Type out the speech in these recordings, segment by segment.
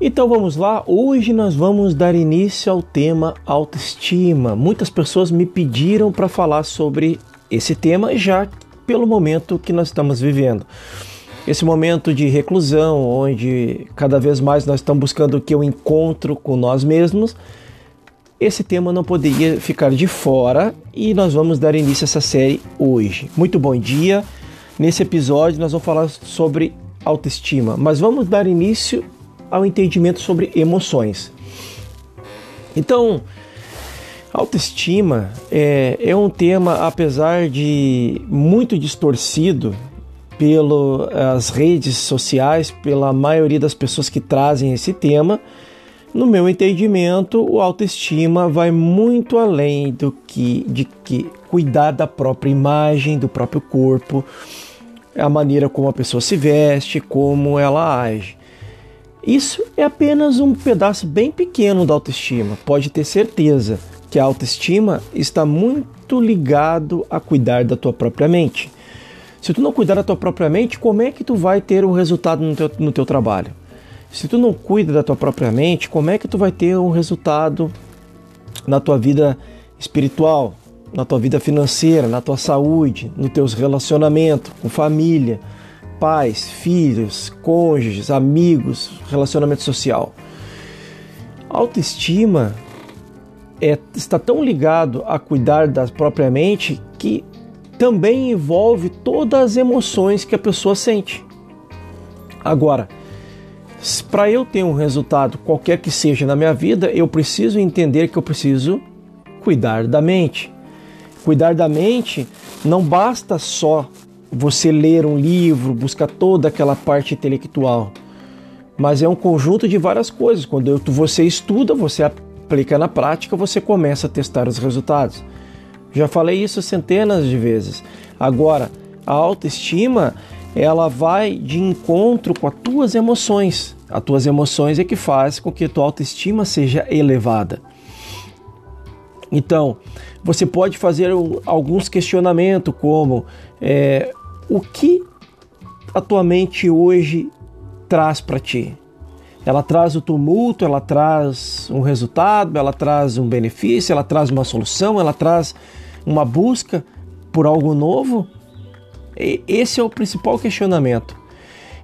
Então vamos lá, hoje nós vamos dar início ao tema autoestima. Muitas pessoas me pediram para falar sobre esse tema já pelo momento que nós estamos vivendo. Esse momento de reclusão, onde cada vez mais nós estamos buscando o que eu encontro com nós mesmos, esse tema não poderia ficar de fora e nós vamos dar início a essa série hoje. Muito bom dia. Nesse episódio nós vamos falar sobre autoestima, mas vamos dar início ao entendimento sobre emoções. Então, autoestima é, é um tema, apesar de muito distorcido pelas redes sociais, pela maioria das pessoas que trazem esse tema, no meu entendimento, o autoestima vai muito além do que de que cuidar da própria imagem, do próprio corpo, a maneira como a pessoa se veste, como ela age. Isso é apenas um pedaço bem pequeno da autoestima. Pode ter certeza que a autoestima está muito ligado a cuidar da tua própria mente. Se tu não cuidar da tua própria mente, como é que tu vai ter um resultado no teu, no teu trabalho? Se tu não cuida da tua própria mente, como é que tu vai ter um resultado na tua vida espiritual, na tua vida financeira, na tua saúde, nos teus relacionamentos com família, pais, filhos, cônjuges, amigos, relacionamento social. autoestima é, está tão ligado a cuidar da própria mente que também envolve todas as emoções que a pessoa sente. Agora, para eu ter um resultado qualquer que seja na minha vida, eu preciso entender que eu preciso cuidar da mente. Cuidar da mente não basta só você ler um livro, buscar toda aquela parte intelectual. Mas é um conjunto de várias coisas. Quando você estuda, você aplica na prática, você começa a testar os resultados. Já falei isso centenas de vezes. Agora, a autoestima, ela vai de encontro com as tuas emoções. As tuas emoções é que faz com que a tua autoestima seja elevada. Então, você pode fazer alguns questionamentos como é, o que a tua mente hoje traz para ti? Ela traz o tumulto, ela traz um resultado, ela traz um benefício, ela traz uma solução, ela traz uma busca por algo novo? Esse é o principal questionamento.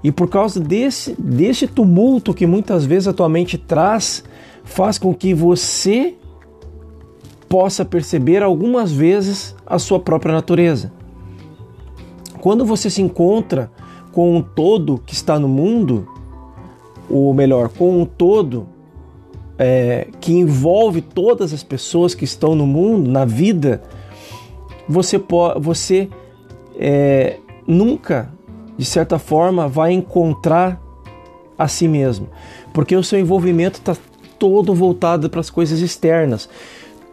E por causa desse, desse tumulto que muitas vezes a tua mente traz, faz com que você possa perceber algumas vezes a sua própria natureza. Quando você se encontra com um todo que está no mundo, ou melhor, com um todo é, que envolve todas as pessoas que estão no mundo, na vida, você, você é, nunca, de certa forma, vai encontrar a si mesmo, porque o seu envolvimento está todo voltado para as coisas externas.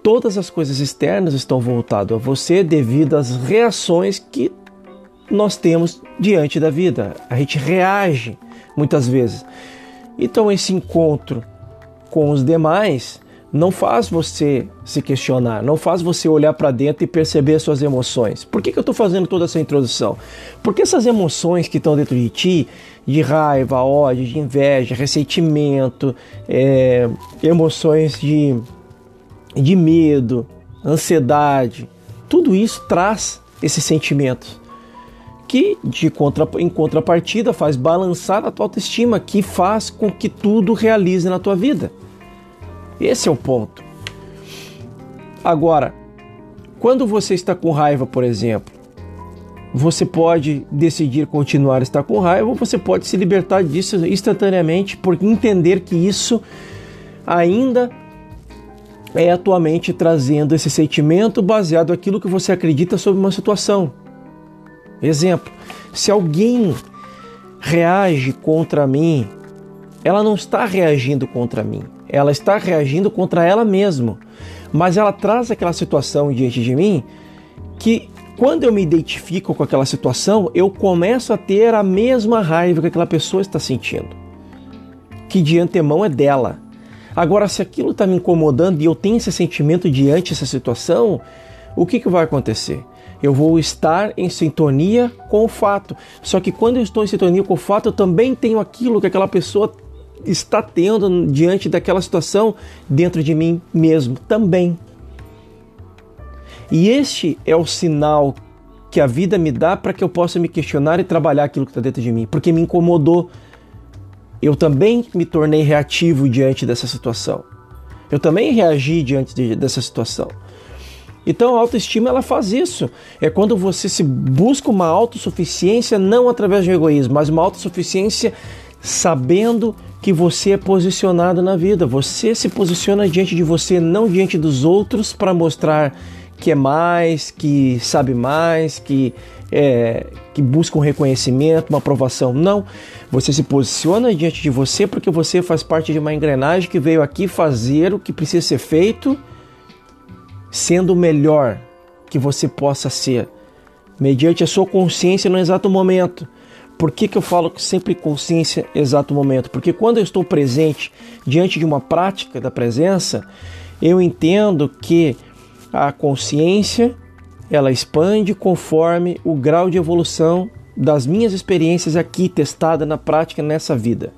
Todas as coisas externas estão voltadas a você devido às reações que nós temos diante da vida. A gente reage muitas vezes. Então, esse encontro com os demais não faz você se questionar, não faz você olhar para dentro e perceber suas emoções. Por que, que eu estou fazendo toda essa introdução? Porque essas emoções que estão dentro de ti, de raiva, ódio, de inveja, ressentimento, é, emoções de, de medo, ansiedade, tudo isso traz esses sentimentos que de contra, em contrapartida faz balançar a tua autoestima, que faz com que tudo realize na tua vida. Esse é o ponto. Agora, quando você está com raiva, por exemplo, você pode decidir continuar a estar com raiva ou você pode se libertar disso instantaneamente por entender que isso ainda é a tua mente trazendo esse sentimento baseado naquilo que você acredita sobre uma situação. Exemplo: se alguém reage contra mim, ela não está reagindo contra mim, ela está reagindo contra ela mesma. Mas ela traz aquela situação diante de mim que, quando eu me identifico com aquela situação, eu começo a ter a mesma raiva que aquela pessoa está sentindo, que de antemão é dela. Agora, se aquilo está me incomodando e eu tenho esse sentimento diante dessa situação, o que, que vai acontecer? Eu vou estar em sintonia com o fato. Só que quando eu estou em sintonia com o fato, eu também tenho aquilo que aquela pessoa está tendo diante daquela situação dentro de mim mesmo também. E este é o sinal que a vida me dá para que eu possa me questionar e trabalhar aquilo que está dentro de mim, porque me incomodou. Eu também me tornei reativo diante dessa situação. Eu também reagi diante de, dessa situação. Então a autoestima ela faz isso. É quando você se busca uma autossuficiência não através de egoísmo, mas uma autossuficiência sabendo que você é posicionado na vida. Você se posiciona diante de você, não diante dos outros, para mostrar que é mais, que sabe mais, que é, que busca um reconhecimento, uma aprovação. Não. Você se posiciona diante de você porque você faz parte de uma engrenagem que veio aqui fazer o que precisa ser feito, sendo o melhor que você possa ser, mediante a sua consciência no exato momento. Por que, que eu falo sempre consciência exato momento? Porque quando eu estou presente diante de uma prática da presença, eu entendo que a consciência ela expande conforme o grau de evolução das minhas experiências aqui testada na prática nessa vida.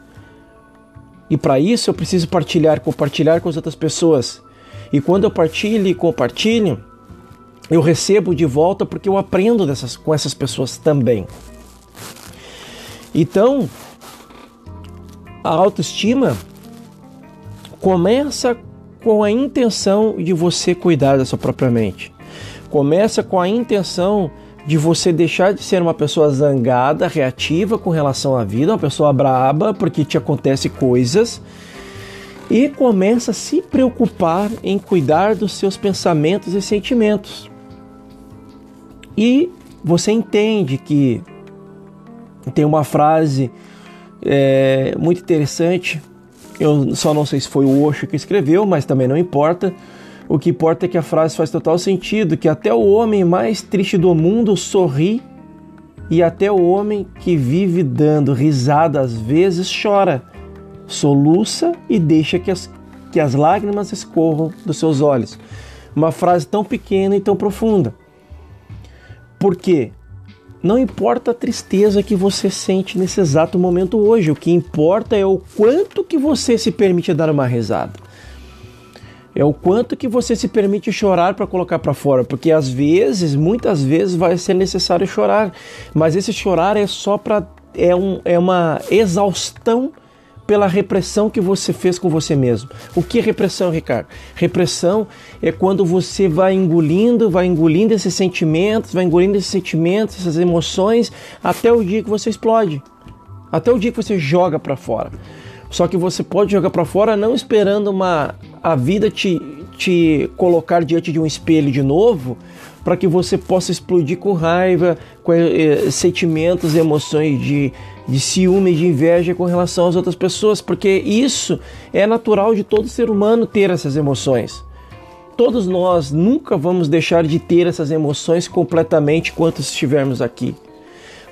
E para isso eu preciso partilhar, compartilhar com as outras pessoas. E quando eu partilho e compartilho, eu recebo de volta porque eu aprendo dessas, com essas pessoas também. Então, a autoestima começa com a intenção de você cuidar da sua própria mente. Começa com a intenção de você deixar de ser uma pessoa zangada, reativa com relação à vida, uma pessoa braba porque te acontece coisas e começa a se preocupar em cuidar dos seus pensamentos e sentimentos. E você entende que tem uma frase é, muito interessante. Eu só não sei se foi o Osho que escreveu, mas também não importa. O que importa é que a frase faz total sentido, que até o homem mais triste do mundo sorri e até o homem que vive dando risada às vezes chora, soluça e deixa que as, que as lágrimas escorram dos seus olhos. Uma frase tão pequena e tão profunda. Por quê? Não importa a tristeza que você sente nesse exato momento hoje, o que importa é o quanto que você se permite dar uma risada. É o quanto que você se permite chorar para colocar para fora, porque às vezes, muitas vezes vai ser necessário chorar, mas esse chorar é só para é, um, é uma exaustão pela repressão que você fez com você mesmo. O que é repressão, Ricardo? Repressão é quando você vai engolindo, vai engolindo esses sentimentos, vai engolindo esses sentimentos, essas emoções, até o dia que você explode. Até o dia que você joga para fora. Só que você pode jogar para fora não esperando uma a vida te, te colocar diante de um espelho de novo, para que você possa explodir com raiva, com eh, sentimentos, emoções de de ciúme, de inveja com relação às outras pessoas, porque isso é natural de todo ser humano ter essas emoções. Todos nós nunca vamos deixar de ter essas emoções completamente enquanto estivermos aqui.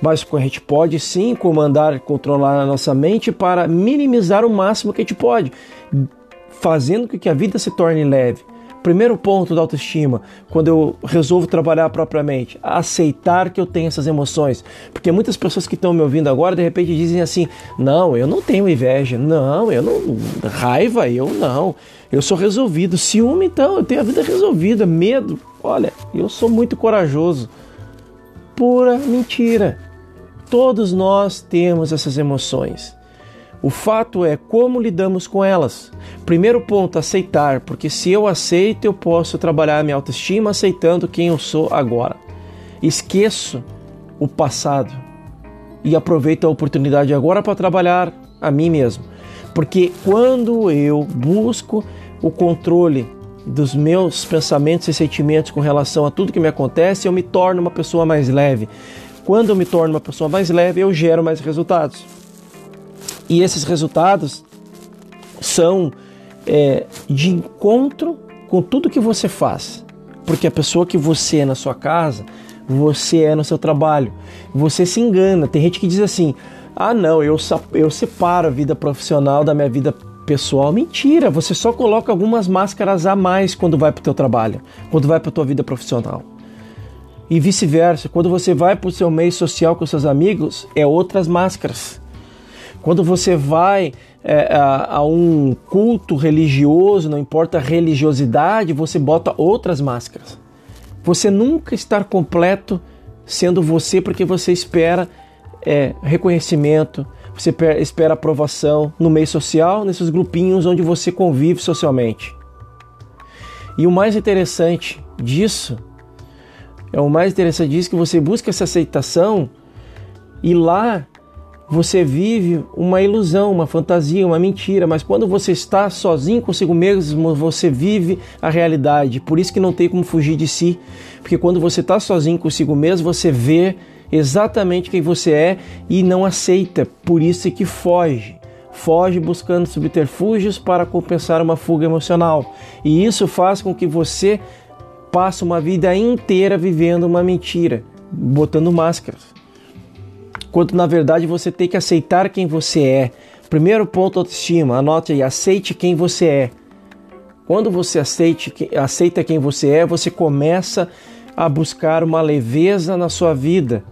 Mas a gente pode sim comandar, controlar a nossa mente para minimizar o máximo que a gente pode, fazendo com que a vida se torne leve Primeiro ponto da autoestima, quando eu resolvo trabalhar propriamente, aceitar que eu tenho essas emoções. Porque muitas pessoas que estão me ouvindo agora, de repente dizem assim: não, eu não tenho inveja, não, eu não. raiva, eu não. Eu sou resolvido. Ciúme, então, eu tenho a vida resolvida. Medo, olha, eu sou muito corajoso. Pura mentira. Todos nós temos essas emoções. O fato é como lidamos com elas. Primeiro ponto, aceitar, porque se eu aceito, eu posso trabalhar a minha autoestima aceitando quem eu sou agora. Esqueço o passado e aproveito a oportunidade agora para trabalhar a mim mesmo. Porque quando eu busco o controle dos meus pensamentos e sentimentos com relação a tudo que me acontece, eu me torno uma pessoa mais leve. Quando eu me torno uma pessoa mais leve, eu gero mais resultados. E esses resultados são é, de encontro com tudo que você faz. Porque a pessoa que você é na sua casa, você é no seu trabalho. Você se engana. Tem gente que diz assim: ah, não, eu, eu separo a vida profissional da minha vida pessoal. Mentira, você só coloca algumas máscaras a mais quando vai para o teu trabalho, quando vai para a tua vida profissional. E vice-versa, quando você vai para o seu meio social com seus amigos, é outras máscaras. Quando você vai é, a, a, um culto religioso, não importa a religiosidade, você bota outras máscaras. Você nunca está completo sendo você porque você espera é, reconhecimento, você espera aprovação no meio social, nesses grupinhos onde você convive socialmente. E o mais interessante disso, é o mais interessante disso que você busca essa aceitação e lá você vive uma ilusão, uma fantasia, uma mentira, mas quando você está sozinho consigo mesmo, você vive a realidade. Por isso que não tem como fugir de si, porque quando você está sozinho consigo mesmo, você vê exatamente quem você é e não aceita. Por isso que foge. Foge buscando subterfúgios para compensar uma fuga emocional. E isso faz com que você passe uma vida inteira vivendo uma mentira, botando máscaras quando na verdade você tem que aceitar quem você é. Primeiro ponto autoestima, anote aí, aceite quem você é. Quando você aceite, aceita quem você é, você começa a buscar uma leveza na sua vida,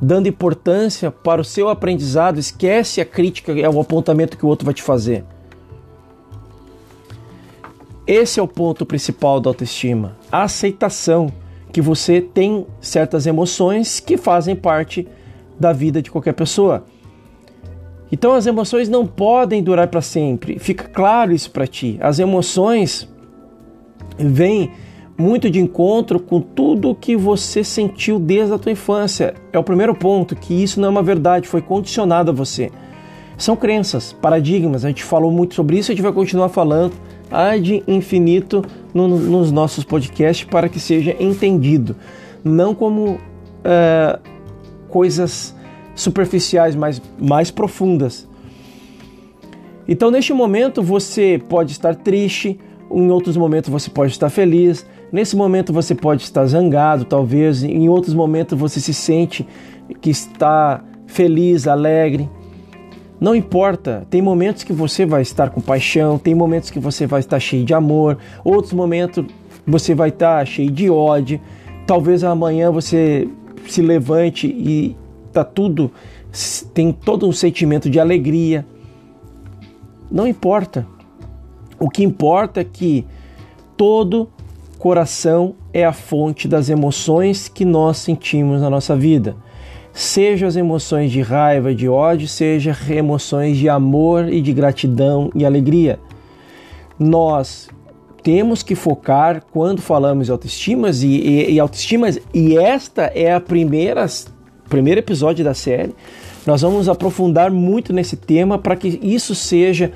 dando importância para o seu aprendizado, esquece a crítica, é o apontamento que o outro vai te fazer. Esse é o ponto principal da autoestima, a aceitação que você tem certas emoções que fazem parte da vida de qualquer pessoa. Então as emoções não podem durar para sempre. Fica claro isso para ti. As emoções vêm muito de encontro com tudo que você sentiu desde a tua infância. É o primeiro ponto, que isso não é uma verdade, foi condicionado a você. São crenças, paradigmas, a gente falou muito sobre isso, a gente vai continuar falando ad infinito no, nos nossos podcasts para que seja entendido. Não como uh, coisas superficiais, mais, mais profundas. Então, neste momento, você pode estar triste, em outros momentos, você pode estar feliz, nesse momento, você pode estar zangado, talvez, em outros momentos, você se sente que está feliz, alegre. Não importa, tem momentos que você vai estar com paixão, tem momentos que você vai estar cheio de amor, outros momentos você vai estar cheio de ódio. Talvez amanhã você se levante e tá tudo tem todo um sentimento de alegria. Não importa. O que importa é que todo coração é a fonte das emoções que nós sentimos na nossa vida. Seja as emoções de raiva, de ódio, seja emoções de amor e de gratidão e alegria. Nós temos que focar quando falamos de autoestimas e, e, e autoestimas, e esta é a primeira, primeiro episódio da série. Nós vamos aprofundar muito nesse tema para que isso seja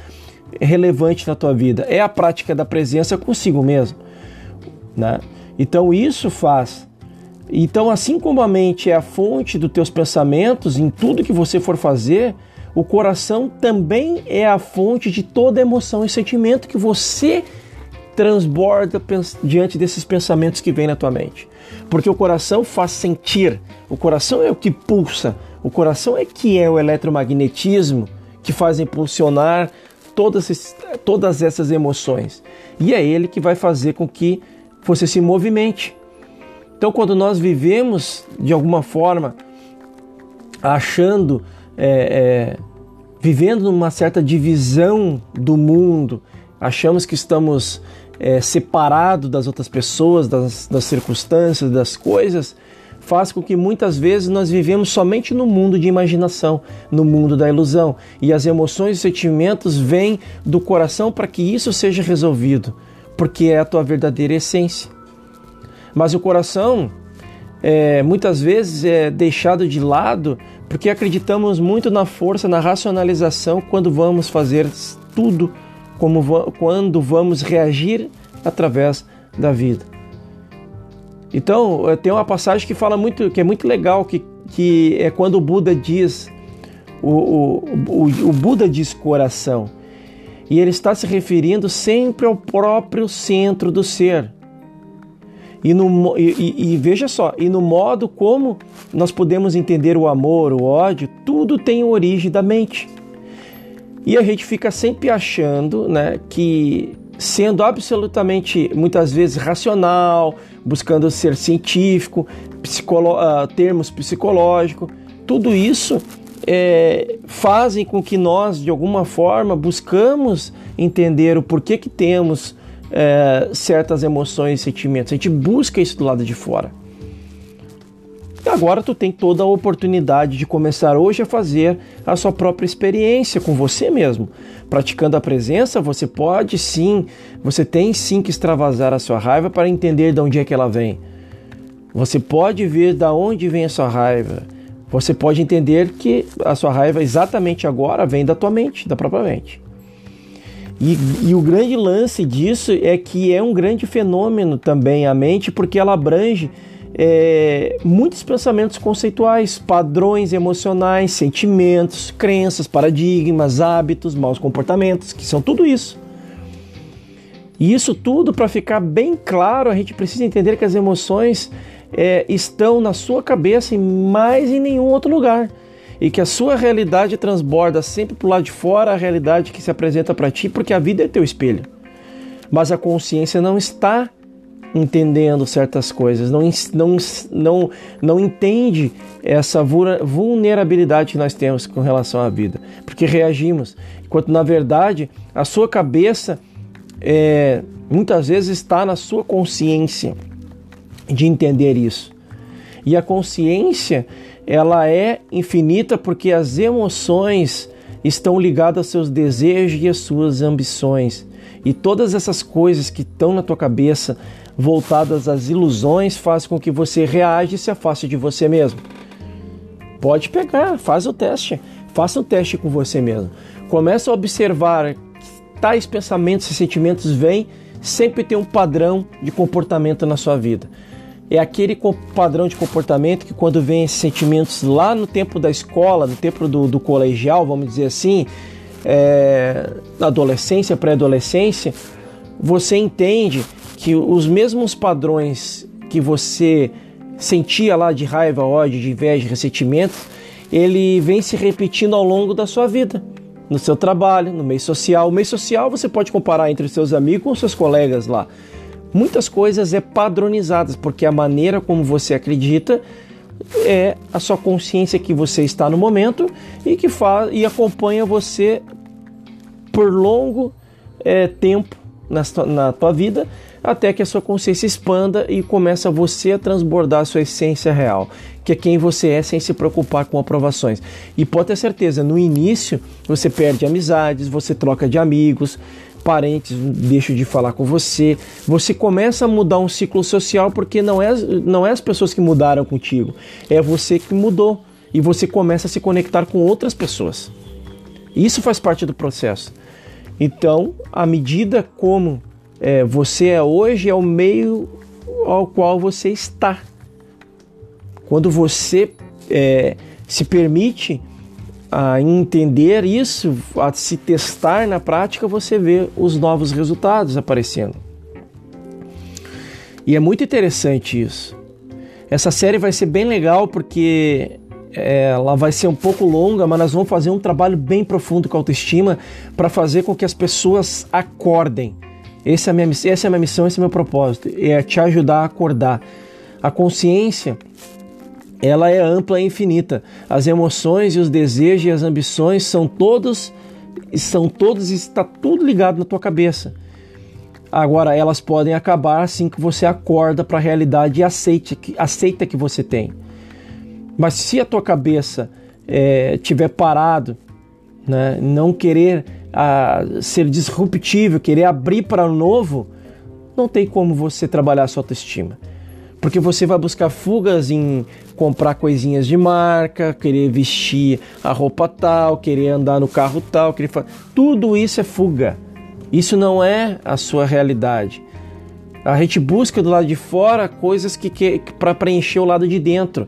relevante na tua vida. É a prática da presença consigo mesmo, né? Então isso faz. Então assim como a mente é a fonte dos teus pensamentos em tudo que você for fazer, o coração também é a fonte de toda emoção e sentimento que você transborda diante desses pensamentos que vêm na tua mente. Porque o coração faz sentir, o coração é o que pulsa, o coração é que é o eletromagnetismo que faz impulsionar todas, todas essas emoções. E é ele que vai fazer com que você se movimente. Então, quando nós vivemos de alguma forma achando, é, é, vivendo numa certa divisão do mundo, achamos que estamos é, separado das outras pessoas, das, das circunstâncias, das coisas, faz com que muitas vezes nós vivemos somente no mundo de imaginação, no mundo da ilusão. E as emoções e sentimentos vêm do coração para que isso seja resolvido, porque é a tua verdadeira essência. Mas o coração é, muitas vezes é deixado de lado porque acreditamos muito na força, na racionalização quando vamos fazer tudo como quando vamos reagir através da vida. Então, eh, tem uma passagem que fala muito, que é muito legal, que, que é quando o Buda diz, o, o, o, o Buda diz coração, e ele está se referindo sempre ao próprio centro do ser. E, no, e, e, veja só, e no modo como nós podemos entender o amor, o ódio, tudo tem origem da mente. E a gente fica sempre achando né, que, sendo absolutamente, muitas vezes, racional, buscando ser científico, psicolo uh, termos psicológicos, tudo isso é, fazem com que nós, de alguma forma, buscamos entender o porquê que temos é, certas emoções e sentimentos. A gente busca isso do lado de fora. Agora tu tem toda a oportunidade de começar hoje a fazer a sua própria experiência com você mesmo. Praticando a presença, você pode sim, você tem sim que extravasar a sua raiva para entender de onde é que ela vem. Você pode ver de onde vem a sua raiva. Você pode entender que a sua raiva exatamente agora vem da tua mente, da própria mente. E, e, o grande lance disso é que é um grande fenômeno também a mente, porque ela abrange é, muitos pensamentos conceituais, padrões emocionais, sentimentos, crenças, paradigmas, hábitos, maus comportamentos, que são tudo isso. E isso tudo, para ficar bem claro, a gente precisa entender que as emoções é, estão na sua cabeça e mais em nenhum outro lugar. E que a sua realidade transborda sempre para o lado de fora a realidade que se apresenta para ti, porque a vida é teu espelho. Mas a consciência não está entendendo certas coisas, não, não, não, não entende essa vulnerabilidade que nós temos com relação à vida, porque reagimos, enquanto na verdade a sua cabeça é, muitas vezes está na sua consciência de entender isso. E a consciência, ela é infinita porque as emoções estão ligadas aos seus desejos e às suas ambições. E todas essas coisas que estão na tua cabeça, voltadas às ilusões, fazem com que você reaja e se afaste de você mesmo. Pode pegar, faz o teste. Faça um teste com você mesmo. Começa a observar tais pensamentos e sentimentos vêm, sempre tem um padrão de comportamento na sua vida é aquele padrão de comportamento que quando vem esses sentimentos lá no tempo da escola, no tempo do, do colegial, vamos dizer assim, é, adolescência, pré-adolescência, você entende que os mesmos padrões que você sentia lá de raiva, ódio, de inveja, ressentimento, ele vem se repetindo ao longo da sua vida, no seu trabalho, no meio social. O meio social você pode comparar entre seus amigos com seus colegas lá muitas coisas é padronizadas, porque a maneira como você acredita é a sua consciência que você está no momento e que faz e acompanha você por longo é, tempo na, na tua vida até que a sua consciência expanda e começa você a transbordar a sua essência real, que é quem você é sem se preocupar com aprovações. E pode ter certeza, no início você perde amizades, você troca de amigos, parentes deixam de falar com você, você começa a mudar um ciclo social porque não é, não é as pessoas que mudaram contigo, é você que mudou e você começa a se conectar com outras pessoas. Isso faz parte do processo. Então, à medida como é, você é hoje, é o meio ao qual você está. Quando você é, se permite a entender isso, a se testar na prática, você vê os novos resultados aparecendo. E é muito interessante isso. Essa série vai ser bem legal porque é, ela vai ser um pouco longa, mas nós vamos fazer um trabalho bem profundo com a autoestima para fazer com que as pessoas acordem. Essa é, a minha, essa é a minha missão, esse é o meu propósito, é te ajudar a acordar. A consciência ela é ampla e infinita. As emoções e os desejos e as ambições são todos são todos está tudo ligado na tua cabeça. Agora elas podem acabar assim que você acorda para a realidade e aceite, aceita que você tem. Mas se a tua cabeça é, tiver parado, né, não querer a, ser disruptivo, querer abrir para o novo, não tem como você trabalhar a sua autoestima porque você vai buscar fugas em comprar coisinhas de marca, querer vestir a roupa tal, querer andar no carro tal, querer tudo isso é fuga. Isso não é a sua realidade. A gente busca do lado de fora coisas que, que para preencher o lado de dentro.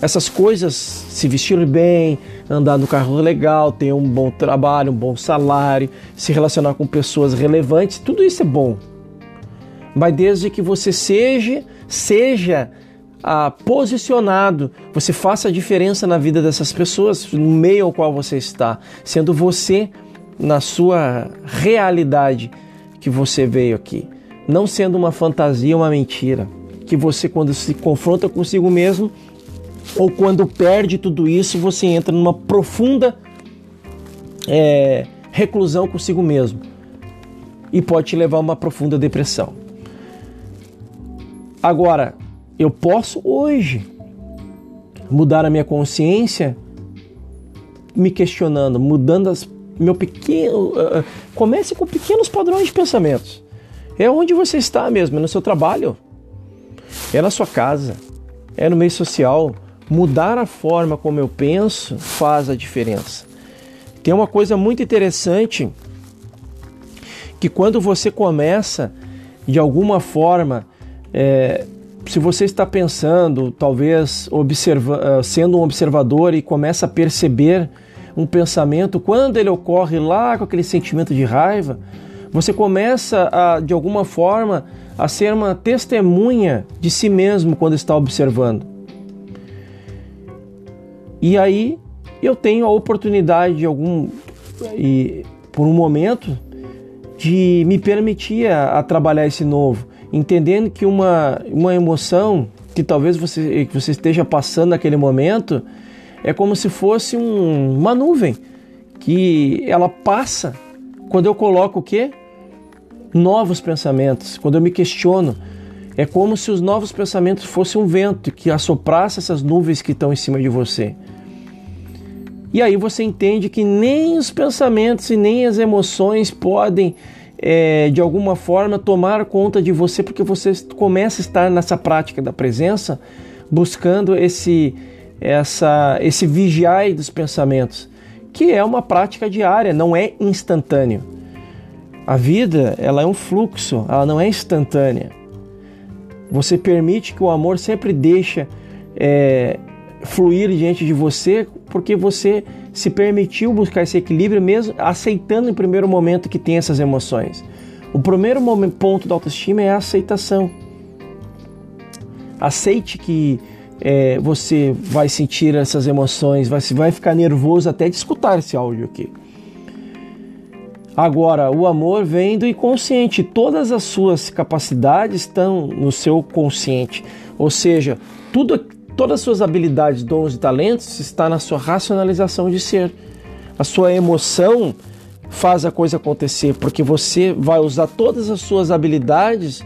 Essas coisas, se vestir bem, andar no carro legal, ter um bom trabalho, um bom salário, se relacionar com pessoas relevantes, tudo isso é bom. Mas desde que você seja seja ah, posicionado, você faça a diferença na vida dessas pessoas, no meio ao qual você está, sendo você na sua realidade que você veio aqui, não sendo uma fantasia, uma mentira, que você quando se confronta consigo mesmo, ou quando perde tudo isso, você entra numa profunda é, reclusão consigo mesmo e pode te levar a uma profunda depressão. Agora, eu posso hoje mudar a minha consciência me questionando, mudando as, meu pequeno. Uh, comece com pequenos padrões de pensamentos. É onde você está mesmo, é no seu trabalho, é na sua casa, é no meio social. Mudar a forma como eu penso faz a diferença. Tem uma coisa muito interessante que quando você começa de alguma forma, é, se você está pensando, talvez observa, é, sendo um observador e começa a perceber um pensamento, quando ele ocorre lá com aquele sentimento de raiva, você começa a, de alguma forma a ser uma testemunha de si mesmo quando está observando. E aí eu tenho a oportunidade de algum e por um momento de me permitir a, a trabalhar esse novo, entendendo que uma, uma emoção que talvez você, que você esteja passando naquele momento é como se fosse um, uma nuvem que ela passa quando eu coloco o quê? Novos pensamentos, quando eu me questiono. É como se os novos pensamentos fossem um vento que assoprasse essas nuvens que estão em cima de você. E aí você entende que nem os pensamentos e nem as emoções podem, é, de alguma forma, tomar conta de você, porque você começa a estar nessa prática da presença, buscando esse, essa, esse vigiar dos pensamentos, que é uma prática diária, não é instantâneo. A vida ela é um fluxo, ela não é instantânea. Você permite que o amor sempre deixa é, fluir diante de você porque você se permitiu buscar esse equilíbrio mesmo aceitando em primeiro momento que tem essas emoções. O primeiro momento, ponto da autoestima é a aceitação. Aceite que é, você vai sentir essas emoções, vai, vai ficar nervoso até de escutar esse áudio aqui. Agora, o amor vem do inconsciente, todas as suas capacidades estão no seu consciente, ou seja, tudo Todas as suas habilidades, dons e talentos está na sua racionalização de ser. A sua emoção faz a coisa acontecer, porque você vai usar todas as suas habilidades,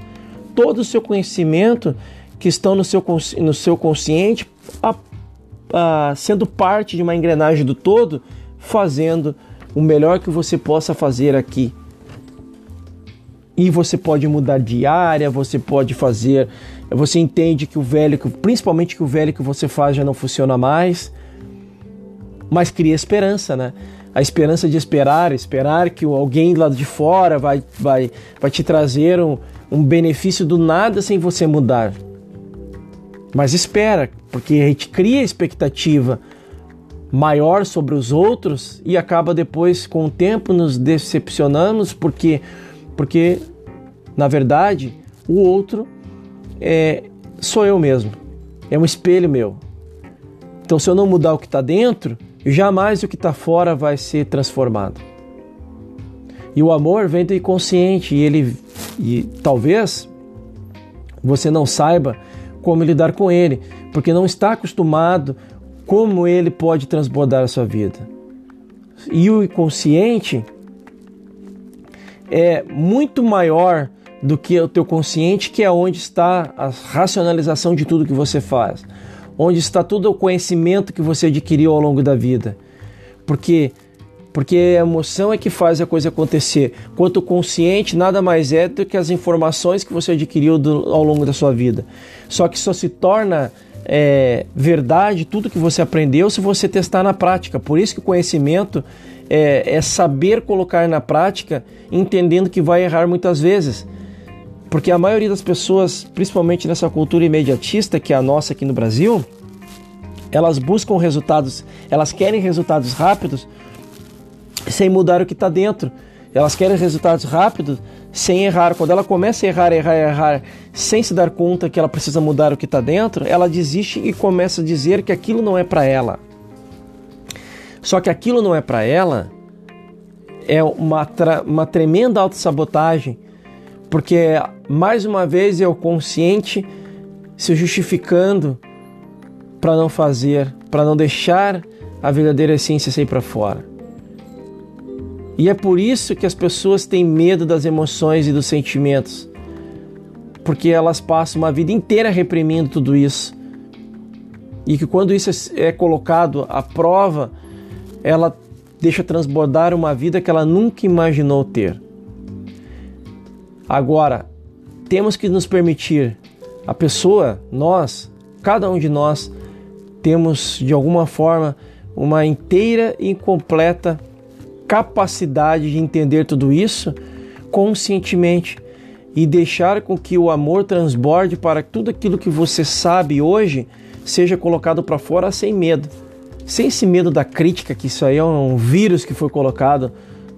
todo o seu conhecimento que estão no seu, no seu consciente, a, a, sendo parte de uma engrenagem do todo, fazendo o melhor que você possa fazer aqui. E você pode mudar de área, você pode fazer você entende que o velho, principalmente que o velho que você faz já não funciona mais, mas cria esperança, né? A esperança de esperar, esperar que alguém lá de fora vai, vai, vai te trazer um, um benefício do nada sem você mudar. Mas espera, porque a gente cria expectativa maior sobre os outros e acaba depois, com o tempo, nos decepcionamos, porque, porque na verdade, o outro é, sou eu mesmo. É um espelho meu. Então, se eu não mudar o que está dentro, jamais o que está fora vai ser transformado. E o amor vem do inconsciente e ele e talvez você não saiba como lidar com ele, porque não está acostumado como ele pode transbordar a sua vida. E o inconsciente é muito maior do que o teu consciente, que é onde está a racionalização de tudo que você faz, onde está todo o conhecimento que você adquiriu ao longo da vida. Porque porque a emoção é que faz a coisa acontecer. Quanto o consciente nada mais é do que as informações que você adquiriu do, ao longo da sua vida. Só que só se torna é, verdade tudo que você aprendeu se você testar na prática. Por isso que o conhecimento é, é saber colocar na prática, entendendo que vai errar muitas vezes. Porque a maioria das pessoas, principalmente nessa cultura imediatista que é a nossa aqui no Brasil, elas buscam resultados, elas querem resultados rápidos sem mudar o que está dentro. Elas querem resultados rápidos sem errar. Quando ela começa a errar, errar, errar, sem se dar conta que ela precisa mudar o que está dentro, ela desiste e começa a dizer que aquilo não é para ela. Só que aquilo não é para ela é uma, uma tremenda autossabotagem porque mais uma vez é o consciente se justificando para não fazer, para não deixar a verdadeira essência sair para fora. E é por isso que as pessoas têm medo das emoções e dos sentimentos, porque elas passam uma vida inteira reprimindo tudo isso. E que quando isso é colocado à prova, ela deixa transbordar uma vida que ela nunca imaginou ter. Agora, temos que nos permitir, a pessoa, nós, cada um de nós, temos de alguma forma uma inteira e completa capacidade de entender tudo isso conscientemente e deixar com que o amor transborde para tudo aquilo que você sabe hoje seja colocado para fora sem medo. Sem esse medo da crítica, que isso aí é um vírus que foi colocado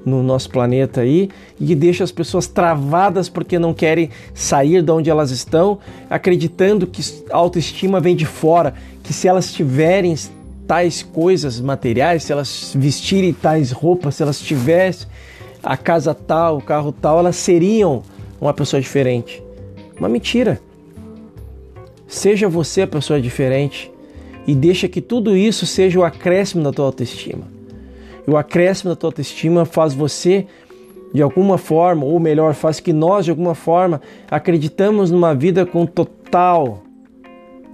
no nosso planeta aí e deixa as pessoas travadas porque não querem sair de onde elas estão, acreditando que autoestima vem de fora, que se elas tiverem tais coisas materiais, se elas vestirem tais roupas, se elas tivessem a casa tal, o carro tal, elas seriam uma pessoa diferente. Uma mentira. Seja você a pessoa diferente e deixa que tudo isso seja o acréscimo da tua autoestima. E o acréscimo da tua autoestima faz você, de alguma forma, ou melhor, faz que nós, de alguma forma, acreditamos numa vida com total,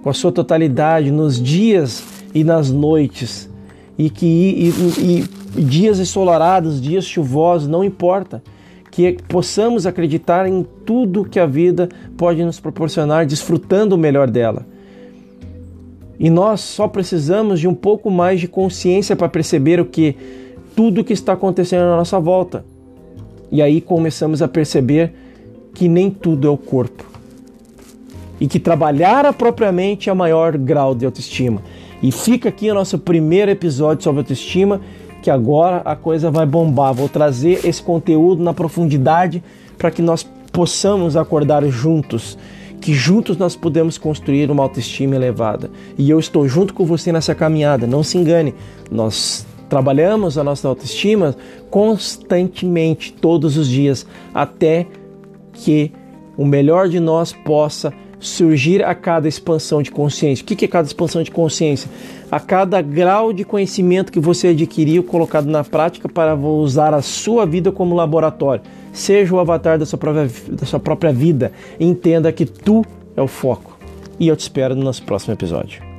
com a sua totalidade, nos dias e nas noites. E que e, e, e dias ensolarados, dias chuvosos, não importa. Que possamos acreditar em tudo que a vida pode nos proporcionar, desfrutando o melhor dela. E nós só precisamos de um pouco mais de consciência para perceber o que tudo que está acontecendo à nossa volta. E aí começamos a perceber que nem tudo é o corpo. E que trabalhar a própria mente é o maior grau de autoestima. E fica aqui o nosso primeiro episódio sobre autoestima, que agora a coisa vai bombar. Vou trazer esse conteúdo na profundidade para que nós possamos acordar juntos, que juntos nós podemos construir uma autoestima elevada. E eu estou junto com você nessa caminhada, não se engane. Nós trabalhamos a nossa autoestima constantemente, todos os dias, até que o melhor de nós possa surgir a cada expansão de consciência. O que é cada expansão de consciência? A cada grau de conhecimento que você adquiriu colocado na prática para usar a sua vida como laboratório. Seja o avatar da sua própria, da sua própria vida. Entenda que tu é o foco. E eu te espero no nosso próximo episódio.